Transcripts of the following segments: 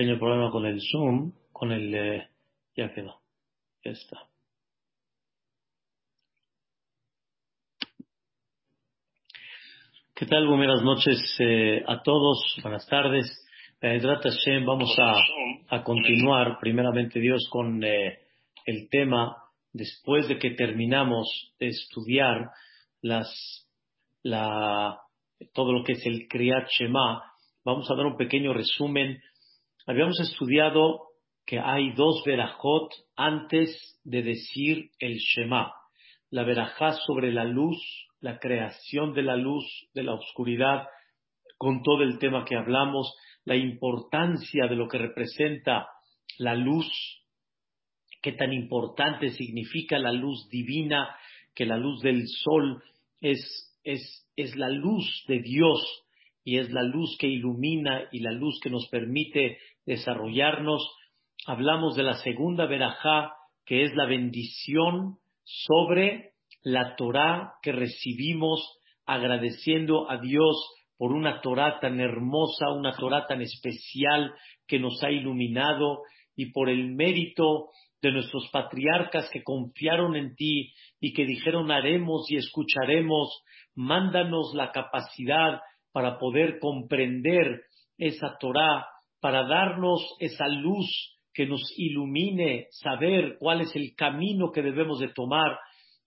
pequeño problema con el Zoom, con el... Eh, ya quedó. Ya está. ¿Qué tal? Buenas noches eh, a todos. Buenas tardes. vamos a, a, continuar, primeramente Dios, con eh, el tema, después de que terminamos de estudiar las, la, todo lo que es el Kriyat Shema, vamos a dar un pequeño resumen Habíamos estudiado que hay dos verajot antes de decir el Shema. La verajá sobre la luz, la creación de la luz, de la oscuridad, con todo el tema que hablamos, la importancia de lo que representa la luz, qué tan importante significa la luz divina, que la luz del sol es, es, es la luz de Dios y es la luz que ilumina y la luz que nos permite desarrollarnos. Hablamos de la segunda verajá, que es la bendición sobre la Torá que recibimos agradeciendo a Dios por una Torá tan hermosa, una Torá tan especial que nos ha iluminado y por el mérito de nuestros patriarcas que confiaron en ti y que dijeron haremos y escucharemos, mándanos la capacidad para poder comprender esa Torá para darnos esa luz que nos ilumine, saber cuál es el camino que debemos de tomar.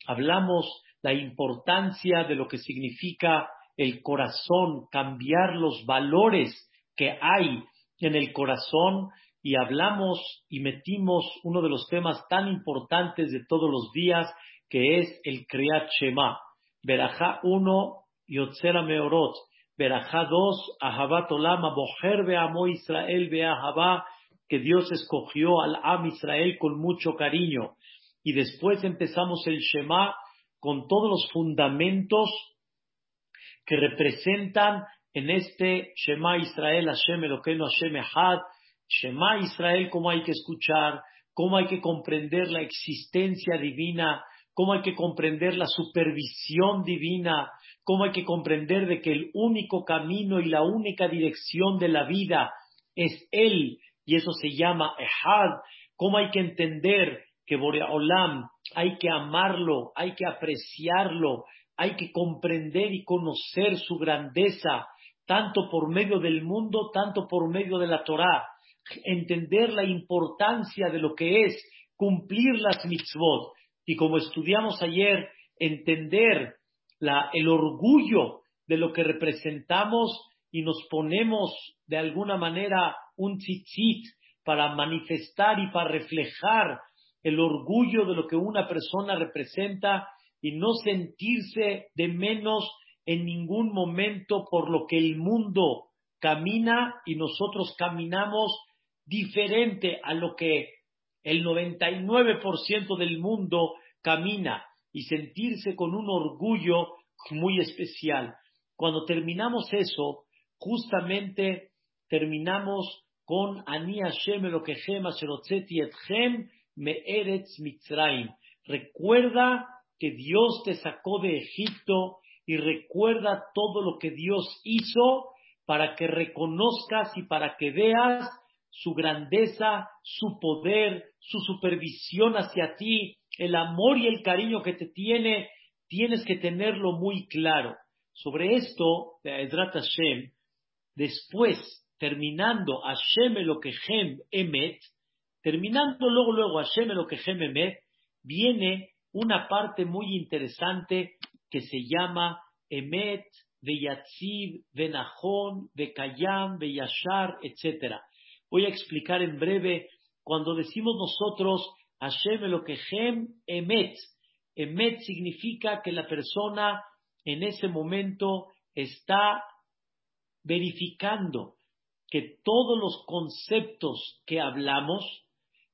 Hablamos la importancia de lo que significa el corazón, cambiar los valores que hay en el corazón y hablamos y metimos uno de los temas tan importantes de todos los días que es el Kriyat Shema. Berajá 1, Yotzera Meorot. Berajá 2, Ahabat Olama, Boher Beamo Israel Beahabá, que Dios escogió al Am Israel con mucho cariño. Y después empezamos el Shema con todos los fundamentos que representan en este Shema Israel, Hashem Eloqueno, Hashem Ehad, Shema Israel, cómo hay que escuchar, cómo hay que comprender la existencia divina, cómo hay que comprender la supervisión divina, cómo hay que comprender de que el único camino y la única dirección de la vida es Él, y eso se llama Ehad, cómo hay que entender que Boreolam hay que amarlo, hay que apreciarlo, hay que comprender y conocer su grandeza, tanto por medio del mundo, tanto por medio de la Torah, entender la importancia de lo que es cumplir las mitzvot, y como estudiamos ayer, entender el orgullo de lo que representamos y nos ponemos de alguna manera un tzitzit para manifestar y para reflejar el orgullo de lo que una persona representa y no sentirse de menos en ningún momento por lo que el mundo camina y nosotros caminamos diferente a lo que el 99% del mundo camina y sentirse con un orgullo muy especial. Cuando terminamos eso, justamente terminamos con Ani Hashem Elokehem Asherotzeti Etchem Me'eretz Mitzrayim. Recuerda que Dios te sacó de Egipto y recuerda todo lo que Dios hizo para que reconozcas y para que veas su grandeza, su poder, su supervisión hacia ti, el amor y el cariño que te tiene, tienes que tenerlo muy claro. Sobre esto, Edrat Hashem, después, terminando Hashem Elokehem Emet, terminando luego, luego Hashem Elokehem Emet, viene una parte muy interesante que se llama Emet, Veyatziv, Venajón, Vekayam, Veyashar, etc. Voy a explicar en breve, cuando decimos nosotros Hashem Elokehem Emet. Emet significa que la persona en ese momento está verificando que todos los conceptos que hablamos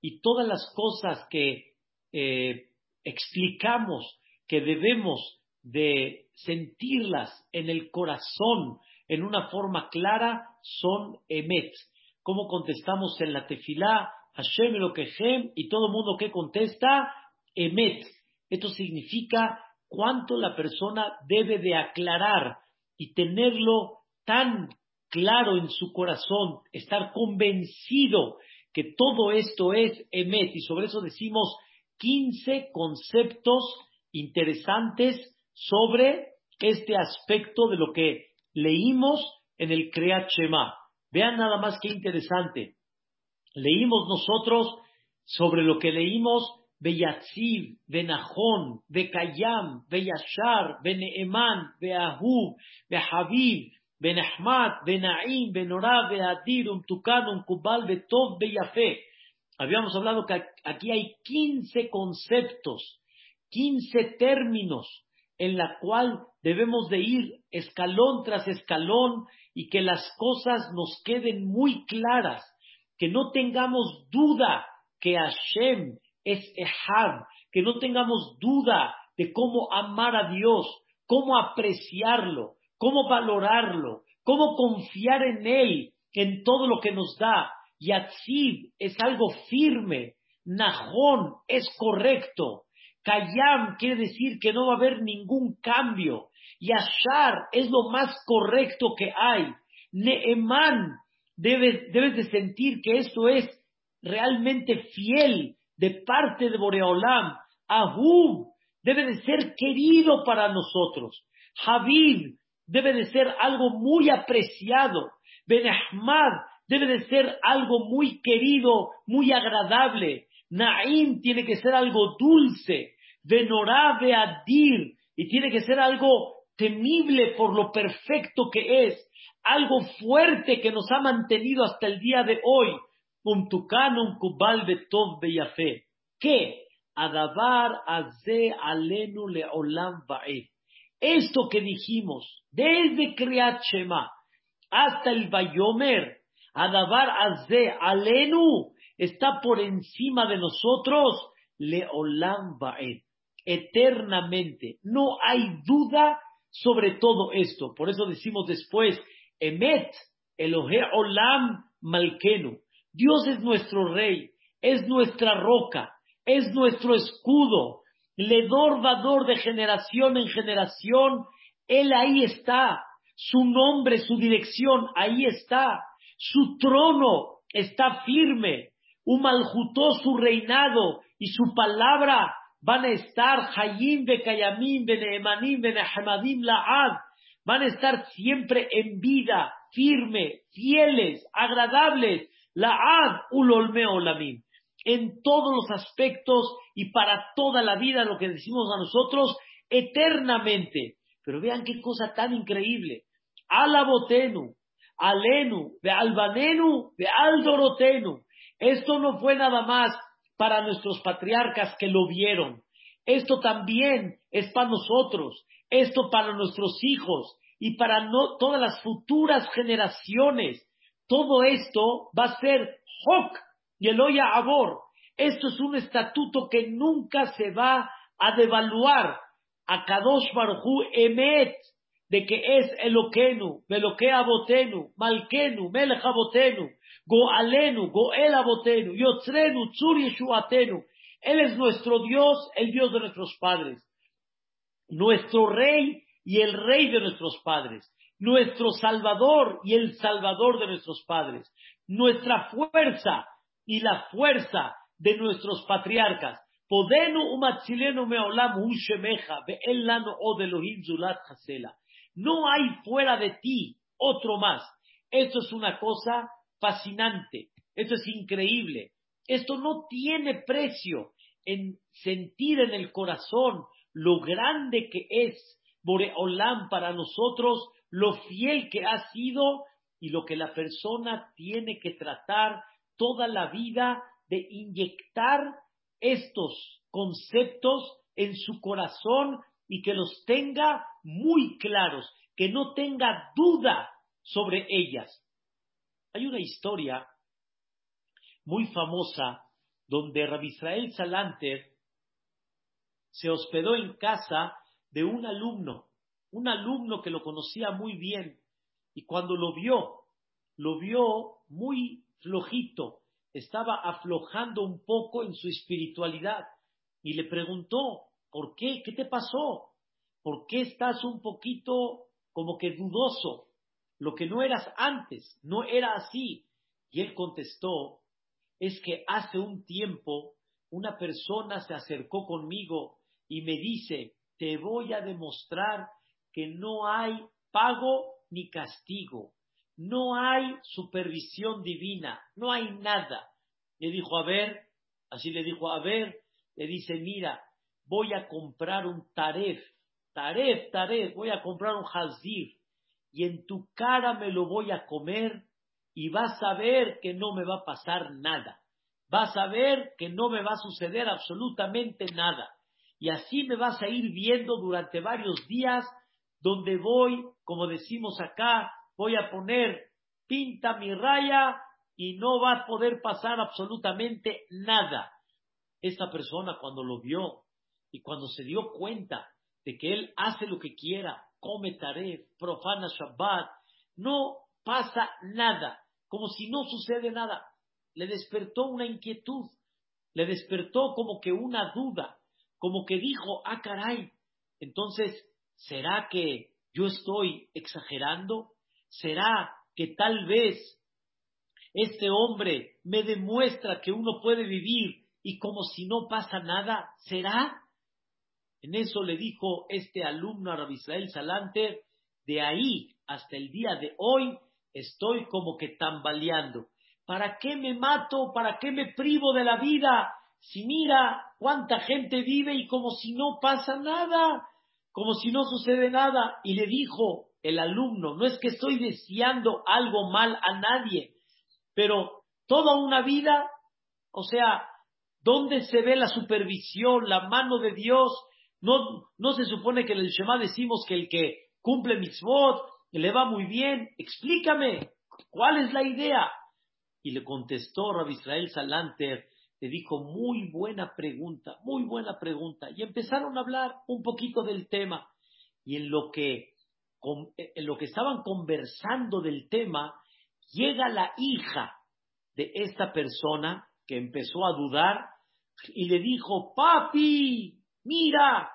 y todas las cosas que eh, explicamos que debemos de sentirlas en el corazón en una forma clara son emet. ¿Cómo contestamos en la tefilá? Hashem Elokehem, y todo mundo que contesta, Emet. Esto significa cuánto la persona debe de aclarar y tenerlo tan claro en su corazón, estar convencido que todo esto es Emet, y sobre eso decimos 15 conceptos interesantes sobre este aspecto de lo que leímos en el Kriyat Shema. Vean nada más qué interesante. Leímos nosotros sobre lo que leímos Beyatziv, Benahon, Bekayam, Beyashar, Beneeman, Beahub, Behabib, Benahmat, Benaim, Benorah, Beadir, Umtukan, Umkubal, Betov, Beyafé. Habíamos hablado que aquí hay 15 conceptos, 15 términos en la cual debemos de ir escalón tras escalón y que las cosas nos queden muy claras, que no tengamos duda que Hashem es Ehad, que no tengamos duda de cómo amar a Dios, cómo apreciarlo, cómo valorarlo, cómo confiar en Él, en todo lo que nos da. Yatzib es algo firme, Najón es correcto, Kayam quiere decir que no va a haber ningún cambio, Yashar es lo más correcto que hay, Neeman debes, debes de sentir que esto es realmente fiel de parte de Boreolam. Ahub debe de ser querido para nosotros. Habib debe de ser algo muy apreciado. Ben Ahmad debe de ser algo muy querido, muy agradable. Naim tiene que ser algo dulce. Benorá Beadir y tiene que ser algo temible por lo perfecto que es. Algo fuerte que nos ha mantenido hasta el día de hoy. Umtukanum kubal betov beyafe. ¿Qué? Adabar aze alenu leolam ba'e. Esto que dijimos, desde Kriyat hasta el Bayomer, Adabar aze alenu, está por encima de nosotros, leolam ba'e. Eternamente. No hay duda sobre todo esto. Por eso decimos después, Emet, Elohe Olam Malkenu. Dios es nuestro rey, es nuestra roca, es nuestro escudo. Ledor vador de generación en generación, Él ahí está. Su nombre, su dirección, ahí está. Su trono está firme. Umaljutó su reinado y su palabra van a estar Hayim Bekayamim Beneemanim Benehamadim Laad. Van a estar siempre en vida, firme, fieles, agradables la ad ulolme olamim. En todos los aspectos y para toda la vida, lo que decimos a nosotros, eternamente. Pero vean qué cosa tan increíble. Alabotenu, alenu, de albanenu, de aldorotenu. Esto no fue nada más para nuestros patriarcas que lo vieron. Esto también es para nosotros. Esto para nuestros hijos y para todas las futuras generaciones todo esto va a ser Hok y Eloya Abor. Esto es un estatuto que nunca se va a devaluar. A Kadosh Barhu Emet, de que es Eloquenu, Beloque Abotenu, Malkenu, Melech Abotenu, Goalenu, Goel Abotenu, Yotzrenu, Tzur Yeshuatenu. Él es nuestro Dios, el Dios de nuestros padres. Nuestro Rey y el Rey de nuestros padres nuestro Salvador y el Salvador de nuestros padres, nuestra fuerza y la fuerza de nuestros patriarcas. No hay fuera de ti otro más. Esto es una cosa fascinante. Esto es increíble. Esto no tiene precio en sentir en el corazón lo grande que es Boreolam para nosotros lo fiel que ha sido y lo que la persona tiene que tratar toda la vida de inyectar estos conceptos en su corazón y que los tenga muy claros, que no tenga duda sobre ellas. Hay una historia muy famosa donde Rabbi Israel Salanter se hospedó en casa de un alumno un alumno que lo conocía muy bien y cuando lo vio, lo vio muy flojito, estaba aflojando un poco en su espiritualidad y le preguntó, ¿por qué? ¿Qué te pasó? ¿Por qué estás un poquito como que dudoso? lo que no eras antes, no era así. Y él contestó, es que hace un tiempo una persona se acercó conmigo y me dice, te voy a demostrar que no hay pago ni castigo, no hay supervisión divina, no hay nada. Le dijo, a ver, así le dijo, a ver, le dice, mira, voy a comprar un taref, taref, taref, voy a comprar un hazir, y en tu cara me lo voy a comer y vas a ver que no me va a pasar nada. Vas a ver que no me va a suceder absolutamente nada. Y así me vas a ir viendo durante varios días donde voy, como decimos acá, voy a poner pinta mi raya y no va a poder pasar absolutamente nada. Esta persona cuando lo vio y cuando se dio cuenta de que él hace lo que quiera, come taref, profana Shabbat, no pasa nada, como si no sucede nada. Le despertó una inquietud, le despertó como que una duda, como que dijo, ah caray, entonces, ¿será que yo estoy exagerando? ¿Será que tal vez este hombre me demuestra que uno puede vivir y como si no pasa nada? ¿Será? En eso le dijo este alumno a Israel Salanter, de ahí hasta el día de hoy estoy como que tambaleando. ¿Para qué me mato? ¿Para qué me privo de la vida? Si mira cuánta gente vive y como si no pasa nada, como si no sucede nada. Y le dijo el alumno, no es que estoy deseando algo mal a nadie, pero toda una vida, o sea, ¿dónde se ve la supervisión, la mano de Dios no, no se supone que en el Shema decimos que el que cumple mitzvot le va muy bien. Explícame, ¿cuál es la idea? Y le contestó Rabbi Israel Salanter, le dijo, muy buena pregunta, muy buena pregunta. Y empezaron a hablar un poquito del tema. Y en lo que, en lo que estaban conversando del tema, llega la hija de esta persona que empezó a dudar y le dijo, papi, mira,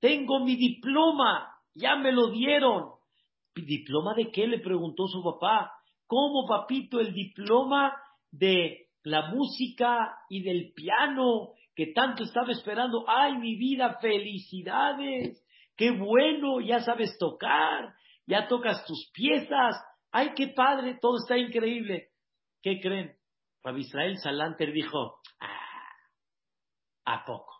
tengo mi diploma, ya me lo dieron. ¿Diploma de qué? le preguntó su papá. ¿Cómo, papito, el diploma de la música y del piano que tanto estaba esperando? ¡Ay, mi vida, felicidades! ¡Qué bueno! Ya sabes tocar, ya tocas tus piezas. ¡Ay, qué padre! Todo está increíble. ¿Qué creen? Rabbi Israel Salanter dijo, ah, ¿a poco?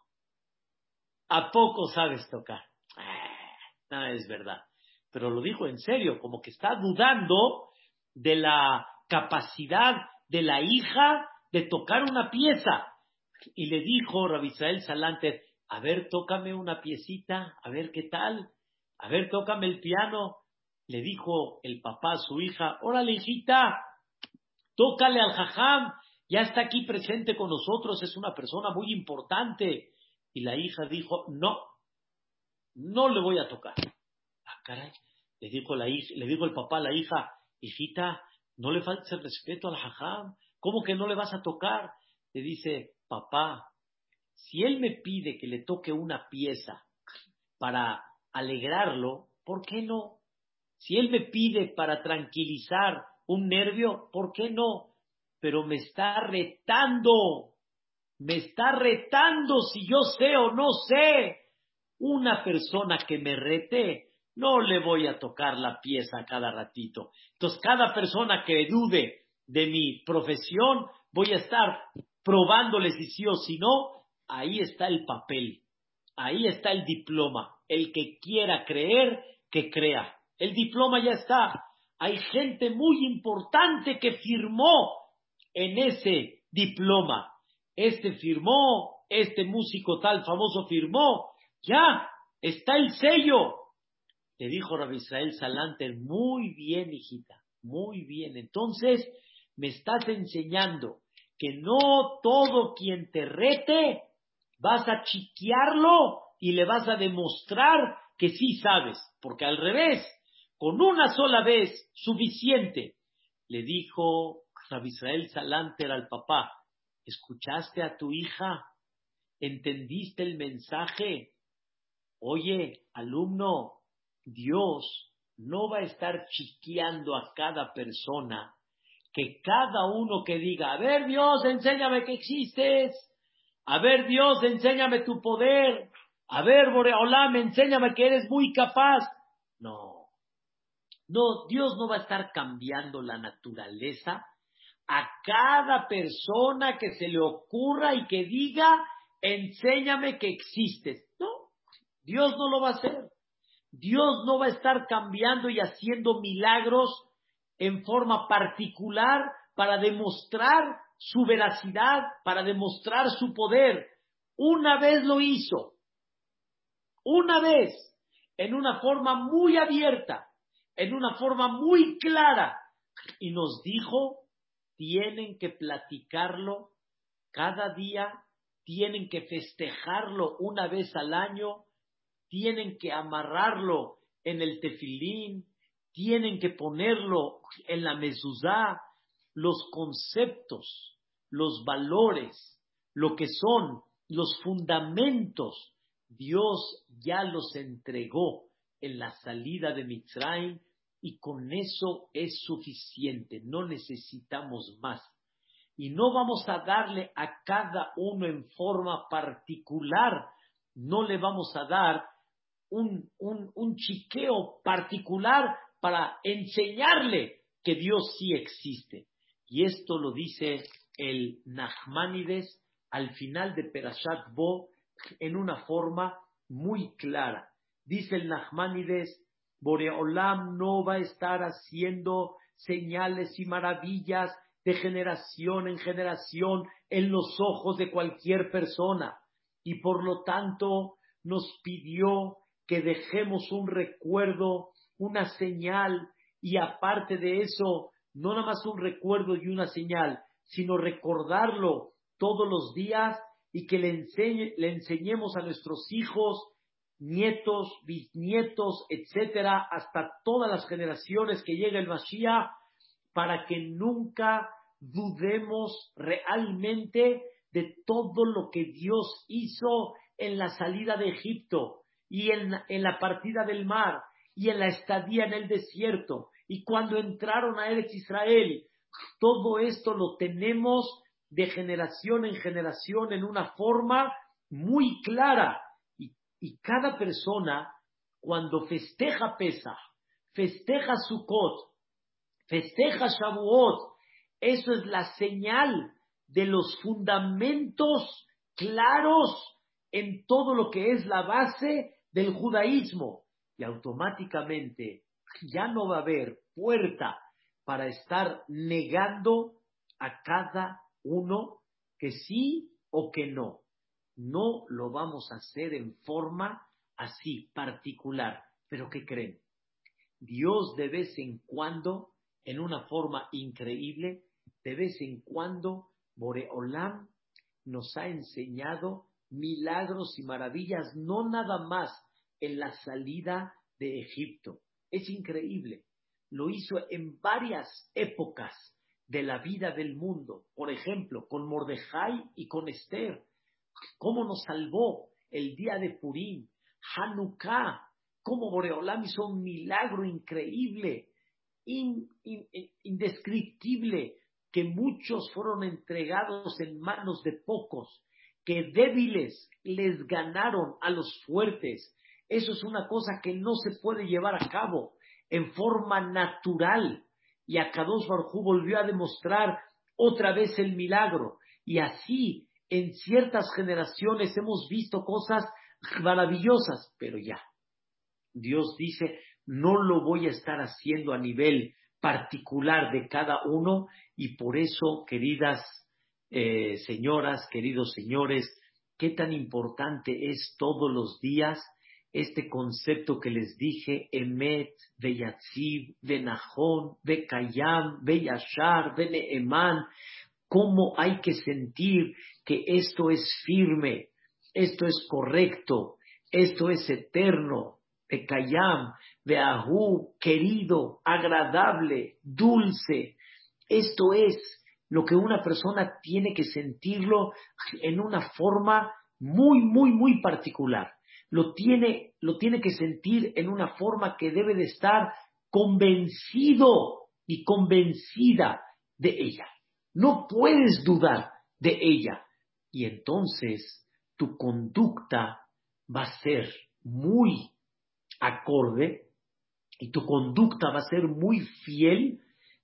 ¿A poco sabes tocar? Eh, no es verdad. Pero lo dijo en serio, como que está dudando de la capacidad de la hija de tocar una pieza. Y le dijo Rabisael Salanter, a ver, tócame una piecita, a ver qué tal, a ver, tócame el piano. Le dijo el papá a su hija, órale hijita, tócale al jajam, ya está aquí presente con nosotros, es una persona muy importante. Y la hija dijo, no, no le voy a tocar. Ah, caray. Le dijo, la hija, le dijo el papá a la hija, hijita, no le faltes el respeto al jajam. ¿Cómo que no le vas a tocar? Le dice, papá, si él me pide que le toque una pieza para alegrarlo, ¿por qué no? Si él me pide para tranquilizar un nervio, ¿por qué no? Pero me está retando me está retando si yo sé o no sé. Una persona que me rete, no le voy a tocar la pieza cada ratito. Entonces, cada persona que dude de mi profesión, voy a estar probándole si sí o si no. Ahí está el papel, ahí está el diploma. El que quiera creer, que crea. El diploma ya está. Hay gente muy importante que firmó en ese diploma este firmó, este músico tal famoso firmó, ya, está el sello. Le dijo Rabbi Israel Salanter, muy bien, hijita, muy bien. Entonces, me estás enseñando que no todo quien te rete vas a chiquearlo y le vas a demostrar que sí sabes, porque al revés, con una sola vez, suficiente. Le dijo Rabbi Israel Salanter al papá, ¿Escuchaste a tu hija? ¿Entendiste el mensaje? Oye, alumno, Dios no va a estar chiqueando a cada persona que cada uno que diga, a ver Dios, enséñame que existes, a ver Dios, enséñame tu poder, a ver Boreolam, enséñame que eres muy capaz. No, no, Dios no va a estar cambiando la naturaleza a cada persona que se le ocurra y que diga, enséñame que existes. No, Dios no lo va a hacer. Dios no va a estar cambiando y haciendo milagros en forma particular para demostrar su veracidad, para demostrar su poder. Una vez lo hizo, una vez, en una forma muy abierta, en una forma muy clara, y nos dijo, tienen que platicarlo cada día, tienen que festejarlo una vez al año, tienen que amarrarlo en el tefilín, tienen que ponerlo en la mezuzá, los conceptos, los valores, lo que son los fundamentos, Dios ya los entregó en la salida de Mitzrayim y con eso es suficiente, no necesitamos más. Y no vamos a darle a cada uno en forma particular, no le vamos a dar un, un, un chiqueo particular para enseñarle que Dios sí existe. Y esto lo dice el Nachmanides al final de Perashat Bo en una forma muy clara. Dice el Nachmanides, Boreolam no va a estar haciendo señales y maravillas de generación en generación en los ojos de cualquier persona. Y por lo tanto nos pidió que dejemos un recuerdo una señal y aparte de eso, no nada más un recuerdo y una señal, sino recordarlo todos los días y que le, le enseñemos a nuestros hijos, nietos, bisnietos, etcétera, hasta todas las generaciones que llegue el Mashiach, para que nunca dudemos realmente de todo lo que Dios hizo en la salida de Egipto y en, en la partida del mar y en la estadía en el desierto y cuando entraron a Eretz Israel. Todo esto lo tenemos de generación en generación en una forma muy clara. Y, cada persona, cuando festeja Pesach, festeja Sukkot, festeja Shavuot, eso es la señal de los fundamentos claros en todo lo que es la base del judaísmo y automáticamente ya no va a haber puerta para estar negando a cada uno que sí o que no. No lo vamos a hacer en forma así particular. Pero ¿qué creen? Dios de vez en cuando, en una forma increíble, de vez en cuando, Boreolam nos ha enseñado milagros y maravillas, no nada más en la salida de Egipto. Es increíble. Lo hizo en varias épocas de la vida del mundo. Por ejemplo, con Mordejai y con Esther. ¿Cómo nos salvó el día de Purim? Hanukkah. Cómo Boreolam hizo un milagro increíble, indescriptible, que muchos fueron entregados en manos de pocos, que débiles les ganaron a los fuertes, eso es una cosa que no se puede llevar a cabo en forma natural. Y Akadosh Barjú volvió a demostrar otra vez el milagro. Y así, en ciertas generaciones hemos visto cosas maravillosas, pero ya. Dios dice, no lo voy a estar haciendo a nivel particular de cada uno y por eso, queridas eh, señoras, queridos señores, qué tan importante es todos los días este concepto que les dije, Emet, Beyatzib, Benahón, Bekayam, Beyashar, Beneeman, cómo hay que sentir que esto es firme, esto es correcto, esto es eterno, Bekayam, Beahu, querido, agradable, dulce. Esto es lo que una persona tiene que sentirlo en una forma muy, muy, muy particular lo tiene, lo tiene que sentir en una forma que debe de estar convencido y convencida de ella. No puedes dudar de ella. Y entonces tu conducta va a ser muy acorde y tu conducta va a ser muy fiel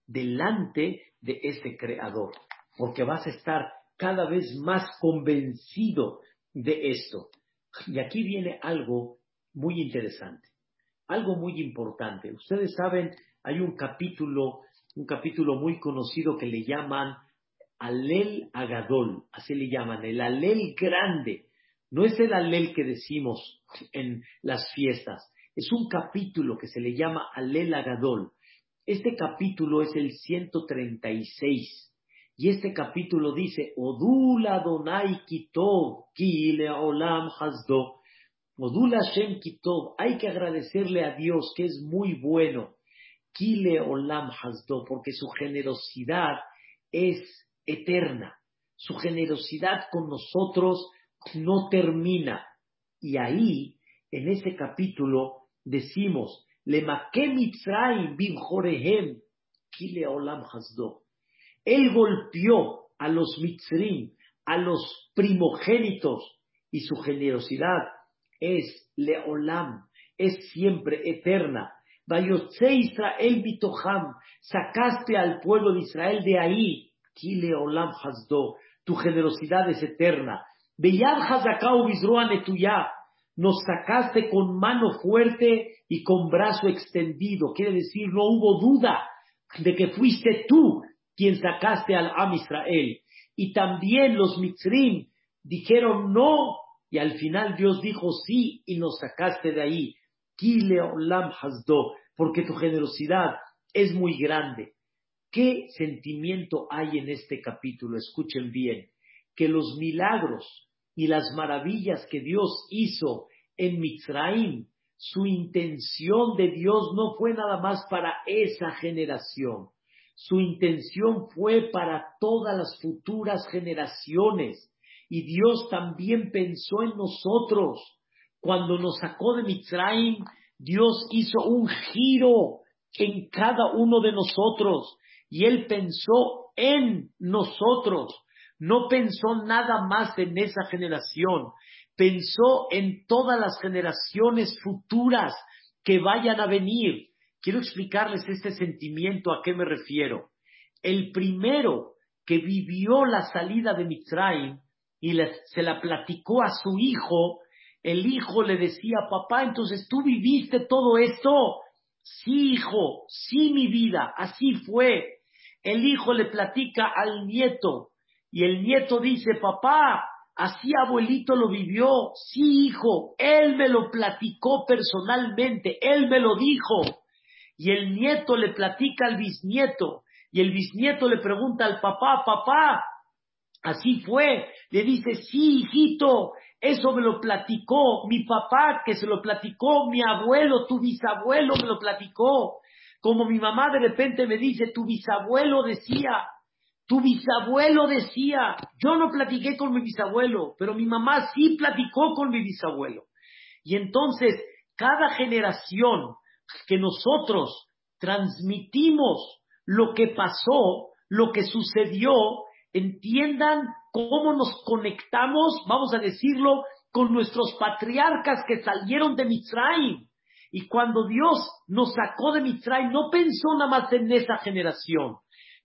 delante de ese creador, porque vas a estar cada vez más convencido de esto. Y aquí viene algo muy interesante, algo muy importante. Ustedes saben, hay un capítulo, un capítulo muy conocido que le llaman Alel Agadol, así le llaman, el Alel grande. No es el Alel que decimos en las fiestas, es un capítulo que se le llama Alel Agadol. Este capítulo es el 136. Y este capítulo dice, Odula Donai Kitov, Ki Olam Hasdo. Odula Shem Kitov, hay que agradecerle a Dios que es muy bueno. Kile Olam Hasdo, porque su generosidad es eterna. Su generosidad con nosotros no termina. Y ahí, en ese capítulo, decimos. Él golpeó a los Mitzrim, a los primogénitos, y su generosidad es Leolam, es siempre eterna. Vayotze Israel Bitoham, sacaste al pueblo de Israel de ahí, Kile Olam Hasdo, tu generosidad es eterna. Beyad Hazakau Netuya, nos sacaste con mano fuerte y con brazo extendido. Quiere decir, no hubo duda de que fuiste tú quien sacaste al Am Israel. Y también los Mitzrim dijeron no, y al final Dios dijo sí, y nos sacaste de ahí. Kile Olam Hasdo, porque tu generosidad es muy grande. ¿Qué sentimiento hay en este capítulo? Escuchen bien, que los milagros y las maravillas que Dios hizo en Mitzraim, su intención de Dios no fue nada más para esa generación, su intención fue para todas las futuras generaciones. Y Dios también pensó en nosotros. Cuando nos sacó de Mitzrayim, Dios hizo un giro en cada uno de nosotros. Y Él pensó en nosotros. No pensó nada más en esa generación. Pensó en todas las generaciones futuras que vayan a venir. Quiero explicarles este sentimiento a qué me refiero. El primero que vivió la salida de Mitzrayim y se la platicó a su hijo, el hijo le decía, papá, entonces tú viviste todo esto. Sí, hijo, sí, mi vida, así fue. El hijo le platica al nieto y el nieto dice, papá, así abuelito lo vivió. Sí, hijo, él me lo platicó personalmente, él me lo dijo. Y el nieto le platica al bisnieto, y el bisnieto le pregunta al papá, papá, así fue. Le dice, sí, hijito, eso me lo platicó mi papá, que se lo platicó mi abuelo, tu bisabuelo me lo platicó. Como mi mamá de repente me dice, tu bisabuelo decía, tu bisabuelo decía, yo no platiqué con mi bisabuelo, pero mi mamá sí platicó con mi bisabuelo. Y entonces, cada generación que nosotros transmitimos lo que pasó, lo que sucedió, entiendan cómo nos conectamos, vamos a decirlo, con nuestros patriarcas que salieron de Mitzrayim. Y cuando Dios nos sacó de Mitzrayim, no pensó nada más en esa generación,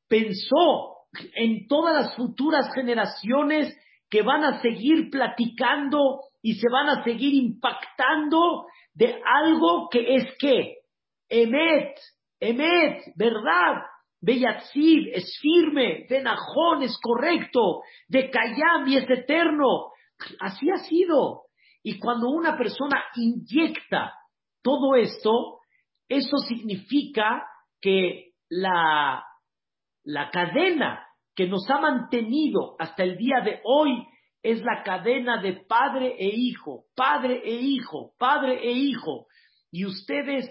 pensó en todas las futuras generaciones que van a seguir platicando y se van a seguir impactando de algo que es que Emet, Emet, verdad, Beyatzid es firme, Benajón es correcto, de Kayam y es eterno. Así ha sido. Y cuando una persona inyecta todo esto, eso significa que la, la cadena que nos ha mantenido hasta el día de hoy es la cadena de padre e hijo, padre e hijo, padre e hijo. Y ustedes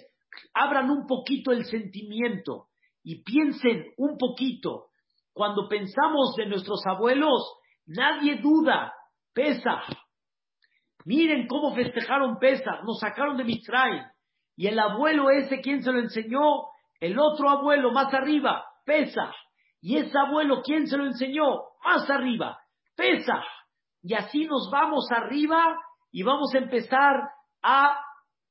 abran un poquito el sentimiento y piensen un poquito. Cuando pensamos de nuestros abuelos, nadie duda, pesa. Miren cómo festejaron pesa, nos sacaron de Mitzray. Y el abuelo ese, ¿quién se lo enseñó? El otro abuelo más arriba, pesa. Y ese abuelo, ¿quién se lo enseñó? Más arriba, pesa. Y así nos vamos arriba y vamos a empezar a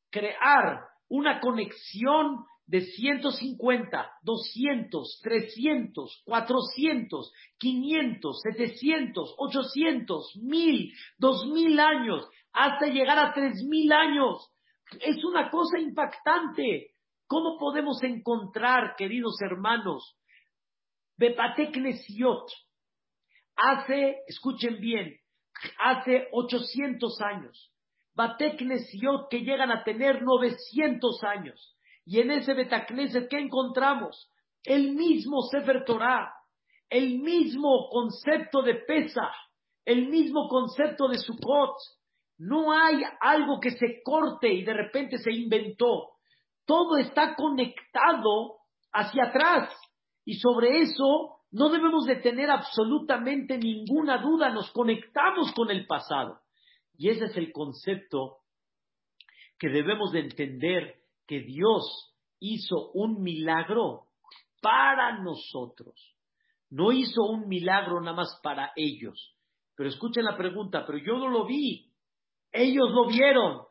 crear una conexión de 150, 200, 300, 400, 500, 700, 800, 1000, 2000 años, hasta llegar a 3000 años. Es una cosa impactante. ¿Cómo podemos encontrar, queridos hermanos, Bepateknesiot? Hace, escuchen bien, hace 800 años, Bateknesiot que llegan a tener 900 años. Y en ese Betacneset, ¿qué encontramos? El mismo Sefer Torah, el mismo concepto de Pesach, el mismo concepto de Sukkot. No hay algo que se corte y de repente se inventó. Todo está conectado hacia atrás. Y sobre eso no debemos de tener absolutamente ninguna duda. Nos conectamos con el pasado. Y ese es el concepto que debemos de entender que Dios hizo un milagro para nosotros. No hizo un milagro nada más para ellos. Pero escuchen la pregunta, pero yo no lo vi. Ellos lo vieron.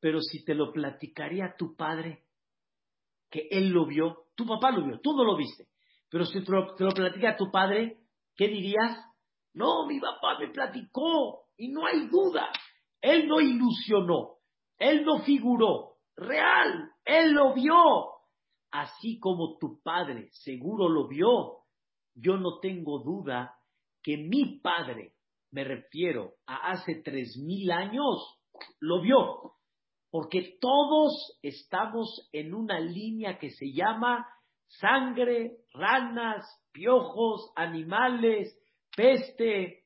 Pero si te lo platicaría tu padre, que él lo vio, tu papá lo vio, tú no lo viste. Pero si te lo, te lo platica tu padre, ¿qué dirías? No, mi papá me platicó y no hay duda. Él no ilusionó, él no figuró, real, él lo vio. Así como tu padre seguro lo vio, yo no tengo duda que mi padre, me refiero a hace tres mil años, lo vio. Porque todos estamos en una línea que se llama sangre, ranas, piojos, animales, peste,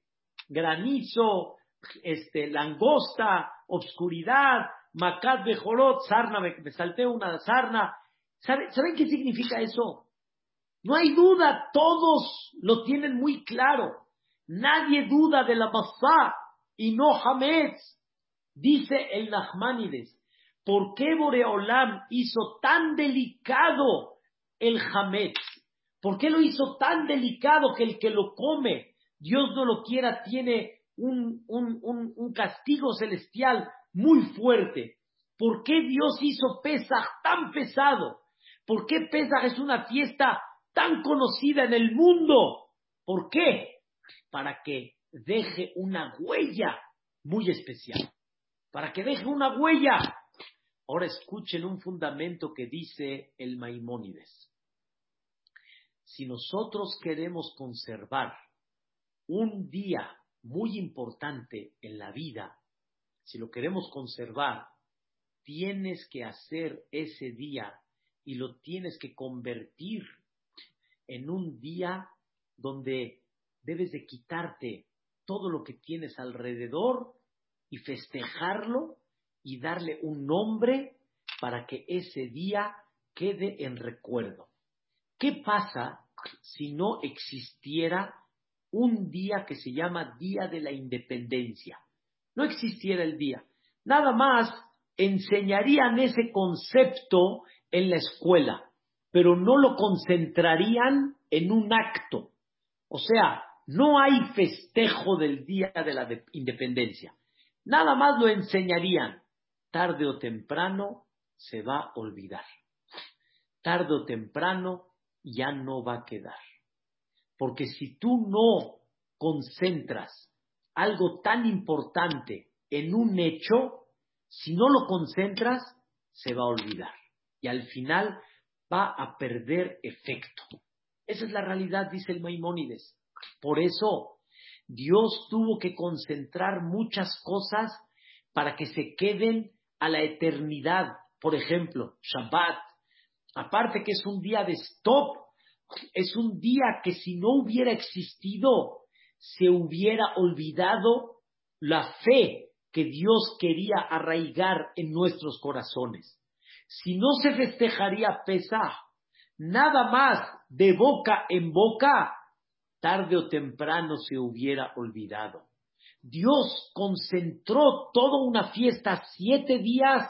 granizo, este, langosta, obscuridad, Macat Bejorot, sarna, me, me, salté una sarna. ¿Saben, ¿Saben qué significa eso? No hay duda, todos lo tienen muy claro. Nadie duda de la Masá y no Hametz. Dice el Nachmanides, ¿por qué Boreolam hizo tan delicado el Hametz? ¿Por qué lo hizo tan delicado que el que lo come, Dios no lo quiera, tiene un, un, un, un castigo celestial muy fuerte. ¿Por qué Dios hizo Pesach tan pesado? ¿Por qué Pesach es una fiesta tan conocida en el mundo? ¿Por qué? Para que deje una huella muy especial. Para que deje una huella. Ahora escuchen un fundamento que dice el Maimónides. Si nosotros queremos conservar un día muy importante en la vida, si lo queremos conservar, tienes que hacer ese día y lo tienes que convertir en un día donde debes de quitarte todo lo que tienes alrededor y festejarlo y darle un nombre para que ese día quede en recuerdo. ¿Qué pasa si no existiera un día que se llama Día de la Independencia? no existiera el día. Nada más enseñarían ese concepto en la escuela, pero no lo concentrarían en un acto. O sea, no hay festejo del Día de la Independencia. Nada más lo enseñarían. Tarde o temprano se va a olvidar. Tarde o temprano ya no va a quedar. Porque si tú no concentras algo tan importante en un hecho, si no lo concentras, se va a olvidar. Y al final va a perder efecto. Esa es la realidad, dice el Maimónides. Por eso, Dios tuvo que concentrar muchas cosas para que se queden a la eternidad. Por ejemplo, Shabbat. Aparte que es un día de stop, es un día que si no hubiera existido, se hubiera olvidado la fe que Dios quería arraigar en nuestros corazones. Si no se festejaría Pesaj, nada más de boca en boca, tarde o temprano se hubiera olvidado. Dios concentró toda una fiesta, siete días,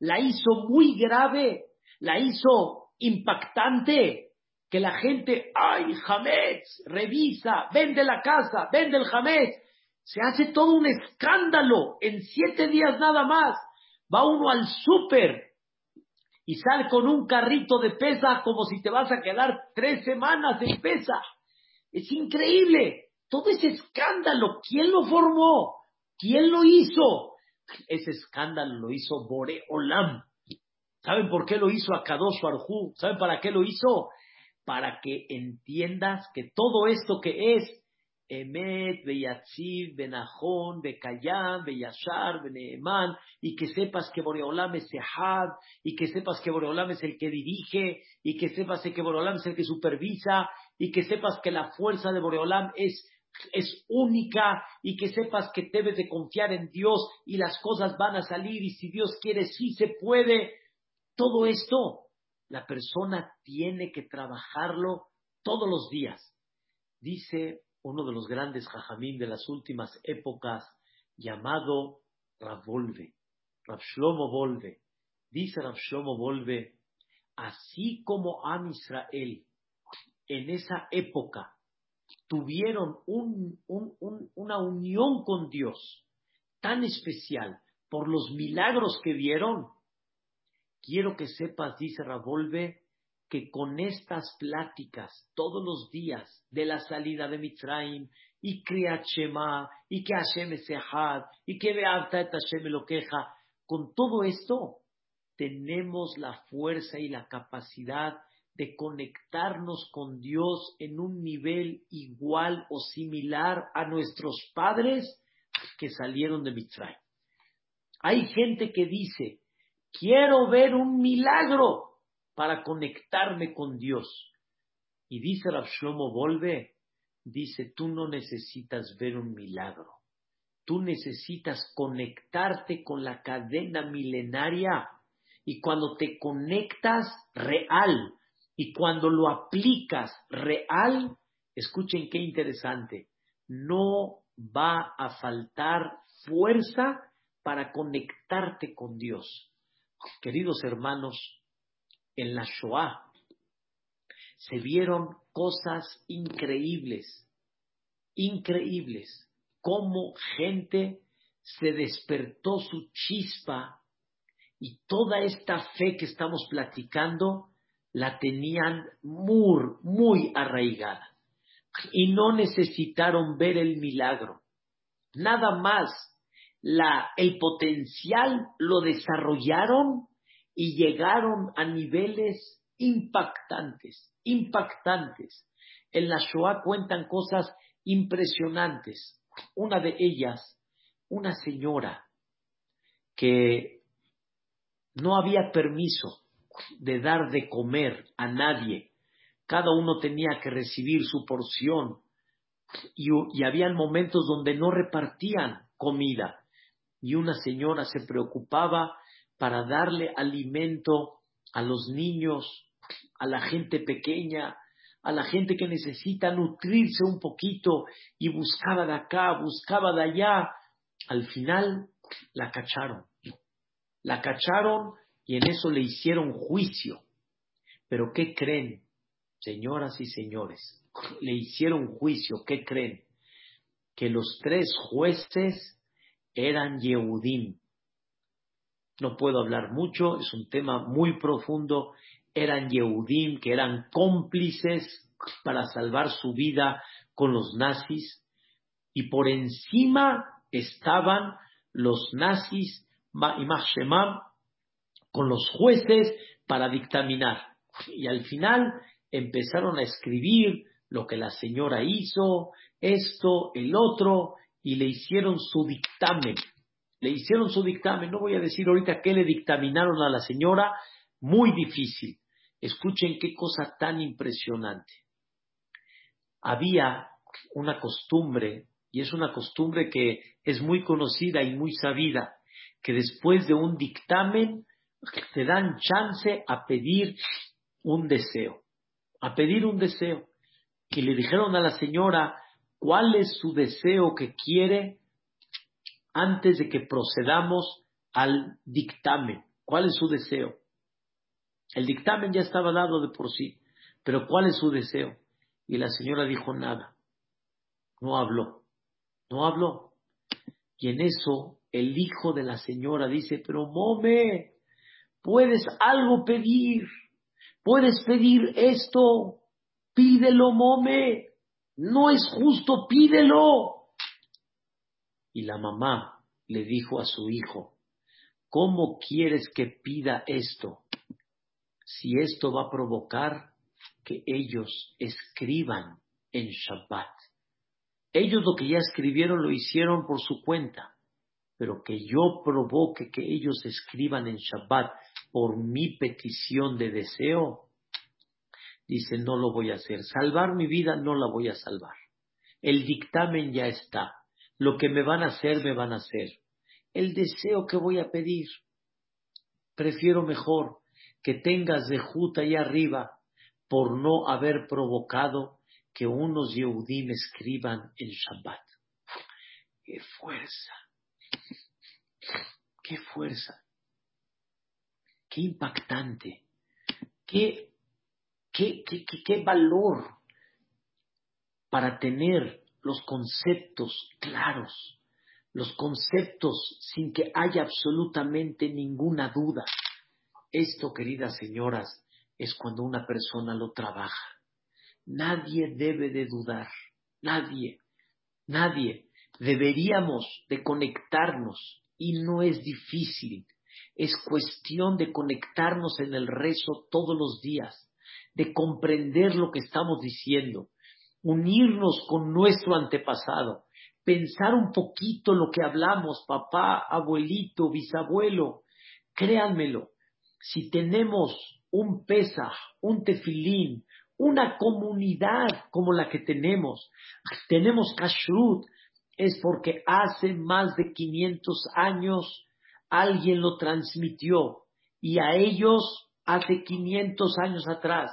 la hizo muy grave, la hizo impactante, que la gente, ay, Hametz, revisa, vende la casa, vende el Hametz. Se hace todo un escándalo en siete días nada más. Va uno al súper y sale con un carrito de pesa como si te vas a quedar tres semanas de pesa. Es increíble. Todo ese escándalo, ¿quién lo formó? ¿Quién lo hizo? Ese escándalo lo hizo Bore Olam. ¿Saben por qué lo hizo Akadosh Arjú? ¿Saben para qué lo hizo? para que entiendas que todo esto que es Emet, Beyatziv, Benajón, Bekayam, Beyashar, Beneeman, y que sepas que Boreolam es Sehad, y que sepas que Boreolam es el que dirige, y que sepas que Boreolam es el que supervisa, y que sepas que la fuerza de Boreolam es, es única, y que sepas que debes de confiar en Dios, y las cosas van a salir, y si Dios quiere, sí se puede. Todo esto la persona tiene que trabajarlo todos los días. Dice uno de los grandes jajamín de las últimas épocas, llamado Ravolve, Rav Volve. Dice Rav Volve, así como Am Israel en esa época tuvieron una unión con Dios tan especial por los milagros que vieron, Quiero que sepas, dice Ravolve, que con estas pláticas todos los días de la salida de Mitzrayim y Kriyat Shema y que Hashem es y que Beavta et Hashem lo queja, con todo esto tenemos la fuerza y la capacidad de conectarnos con Dios en un nivel igual o similar a nuestros padres que salieron de Mitzrayim. Hay gente que dice, Quiero ver un milagro para conectarme con Dios. Y dice Rav Shlomo Volve, dice, tú no necesitas ver un milagro. Tú necesitas conectarte con la cadena milenaria. Y cuando te conectas real y cuando lo aplicas real, escuchen qué interesante, no va a faltar fuerza para conectarte con Dios. Queridos hermanos, en la Shoah se vieron cosas increíbles, increíbles, cómo gente se despertó su chispa y toda esta fe que estamos platicando la tenían muy, muy arraigada y no necesitaron ver el milagro. Nada más la, el potencial lo desarrollaron y llegaron a niveles impactantes, impactantes. En la Shoah cuentan cosas impresionantes. Una de ellas, una señora que no había permiso de dar de comer a nadie. Cada uno tenía que recibir su porción y, y habían momentos donde no repartían comida y una señora se preocupaba para darle alimento a los niños, a la gente pequeña, a la gente que necesita nutrirse un poquito y buscaba de acá, buscaba de allá. Al final la cacharon. La cacharon y en eso le hicieron juicio. Pero ¿qué creen, señoras y señores? Le hicieron juicio, ¿qué creen? Que los tres jueces eran Yehudim. No puedo hablar mucho, es un tema muy profundo. Eran Yehudim, que eran cómplices para salvar su vida con los nazis. Y por encima estaban los nazis y Shemam con los jueces para dictaminar. Y al final empezaron a escribir lo que la señora hizo, esto, el otro, y le hicieron su dictamen. Le hicieron su dictamen. No voy a decir ahorita qué le dictaminaron a la señora. Muy difícil. Escuchen qué cosa tan impresionante. Había una costumbre, y es una costumbre que es muy conocida y muy sabida, que después de un dictamen te dan chance a pedir un deseo, a pedir un deseo. Que le dijeron a la señora, cuál es su deseo que quiere antes de que procedamos al dictamen. ¿Cuál es su deseo? El dictamen ya estaba dado de por sí, pero ¿cuál es su deseo? Y la señora dijo nada, no habló, no habló. Y en eso el hijo de la señora dice, pero mome, puedes algo pedir, puedes pedir esto, pídelo, mome, no es justo, pídelo. Y la mamá le dijo a su hijo, ¿cómo quieres que pida esto? Si esto va a provocar que ellos escriban en Shabbat. Ellos lo que ya escribieron lo hicieron por su cuenta, pero que yo provoque que ellos escriban en Shabbat por mi petición de deseo, dice, no lo voy a hacer. Salvar mi vida no la voy a salvar. El dictamen ya está. Lo que me van a hacer, me van a hacer. El deseo que voy a pedir, prefiero mejor que tengas de juta ahí arriba por no haber provocado que unos Yehudim escriban en Shabbat. ¡Qué fuerza! ¡Qué fuerza! ¡Qué impactante! ¡Qué, qué, qué, qué valor para tener los conceptos claros, los conceptos sin que haya absolutamente ninguna duda? Esto, queridas señoras, es cuando una persona lo trabaja. Nadie debe de dudar, nadie, nadie. Deberíamos de conectarnos y no es difícil. Es cuestión de conectarnos en el rezo todos los días, de comprender lo que estamos diciendo, unirnos con nuestro antepasado, pensar un poquito lo que hablamos, papá, abuelito, bisabuelo. Créanmelo, si tenemos un Pesaj, un Tefilín, una comunidad como la que tenemos, tenemos Kashrut, es porque hace más de 500 años alguien lo transmitió y a ellos hace 500 años atrás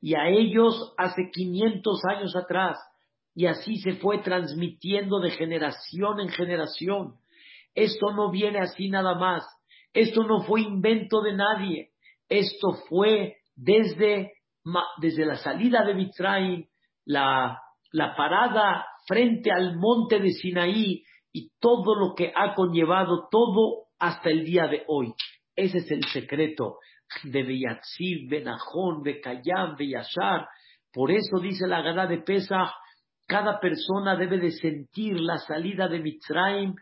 y a ellos hace 500 años atrás y así se fue transmitiendo de generación en generación. Esto no viene así nada más. Esto no fue invento de nadie. Esto fue desde, desde la salida de Mitraim, la, la parada frente al monte de Sinaí y todo lo que ha conllevado, todo hasta el día de hoy. Ese es el secreto de Beyatzib, Benajón, Bekayam, Beyashar. Por eso dice la gana de Pesach, cada persona debe de sentir la salida de Mitzrayim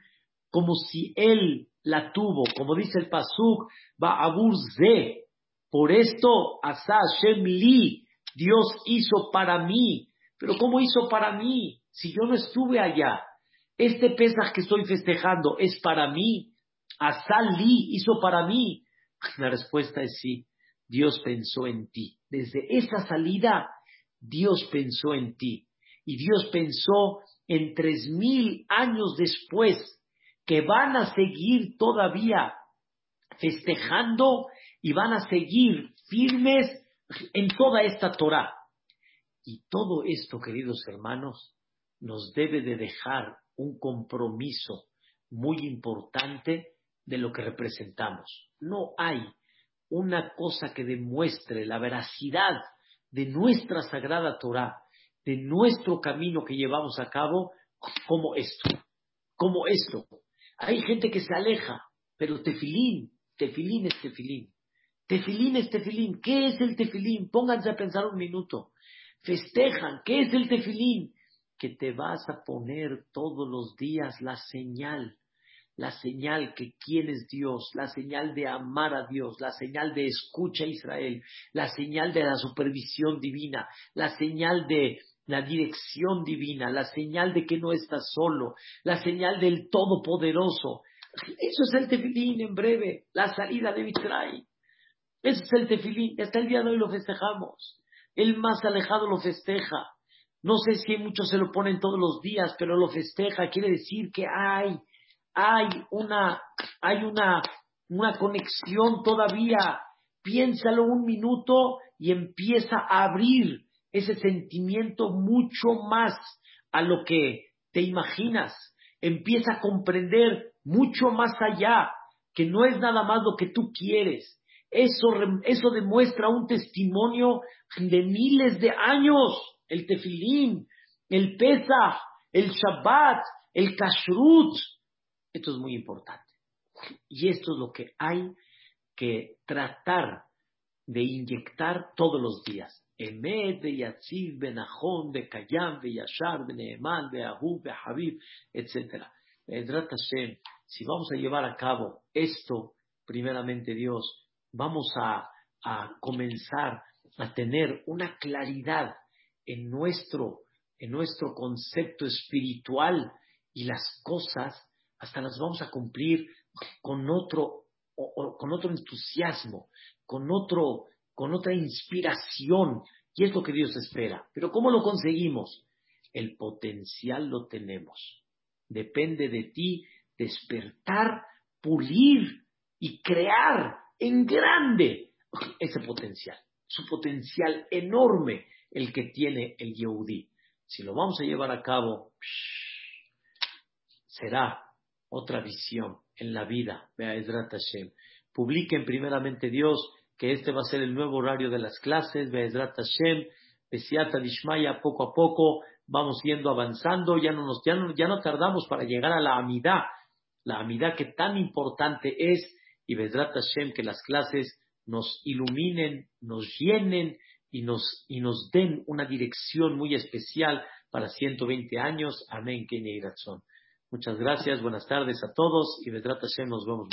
como si él la tuvo, como dice el Pasuk, Ba'abur Ze. Por esto, Asa Hashem Li, Dios hizo para mí. Pero ¿cómo hizo para mí? Si yo no estuve allá. Este Pesach que estoy festejando es para mí. Asa Li hizo para mí. La respuesta es sí. Dios pensó en ti. Desde esa salida, Dios pensó en ti. Y Dios pensó en tres mil años después que van a seguir todavía festejando y van a seguir firmes en toda esta Torah. Y todo esto, queridos hermanos, nos debe de dejar un compromiso muy importante de lo que representamos. No hay una cosa que demuestre la veracidad de nuestra sagrada Torah, de nuestro camino que llevamos a cabo, como esto, como esto. Hay gente que se aleja, pero tefilín, tefilín es tefilín. Tefilín es tefilín. ¿Qué es el tefilín? Pónganse a pensar un minuto. Festejan. ¿Qué es el tefilín? Que te vas a poner todos los días la señal. La señal que quién es Dios, la señal de amar a Dios, la señal de escucha a Israel, la señal de la supervisión divina, la señal de la dirección divina, la señal de que no estás solo, la señal del Todopoderoso. Eso es el tefilín en breve, la salida de Mitray. Eso es el tefilín, hasta el día de hoy lo festejamos. El más alejado lo festeja. No sé si muchos se lo ponen todos los días, pero lo festeja. Quiere decir que hay, hay una, hay una, una conexión todavía. Piénsalo un minuto y empieza a abrir ese sentimiento mucho más a lo que te imaginas. Empieza a comprender mucho más allá. que no es nada más lo que tú quieres. Eso, eso demuestra un testimonio de miles de años. El tefilín, el Pesach, el Shabbat, el Kashrut. Esto es muy importante. Y esto es lo que hay que tratar de inyectar todos los días. Emet, Yatziv, Benahon, Bekayam, Beyashar, Beneeman, Beahu, Behabib, etc. Si vamos a llevar a cabo esto, primeramente Dios, vamos a, a comenzar a tener una claridad en nuestro, en nuestro concepto espiritual y las cosas hasta las vamos a cumplir con otro, con otro entusiasmo, con, otro, con otra inspiración. Y es lo que Dios espera. Pero ¿cómo lo conseguimos? El potencial lo tenemos. Depende de ti despertar, pulir y crear en grande ese potencial. Su potencial enorme el que tiene el Yehudi. Si lo vamos a llevar a cabo, será otra visión en la vida. Be'ezrat Hashem. Publiquen primeramente Dios que este va a ser el nuevo horario de las clases. Be'ezrat Hashem. Besiata Dishmaya, poco a poco vamos yendo avanzando. Ya no, nos, ya, no, ya no tardamos para llegar a la amidad. La amidad que tan importante es. Y Be'ezrat Hashem, que las clases nos iluminen, nos llenen y nos, y nos den una dirección muy especial para 120 años. Amén, razón. Muchas gracias, buenas tardes a todos y Vedrat Hashem nos vemos.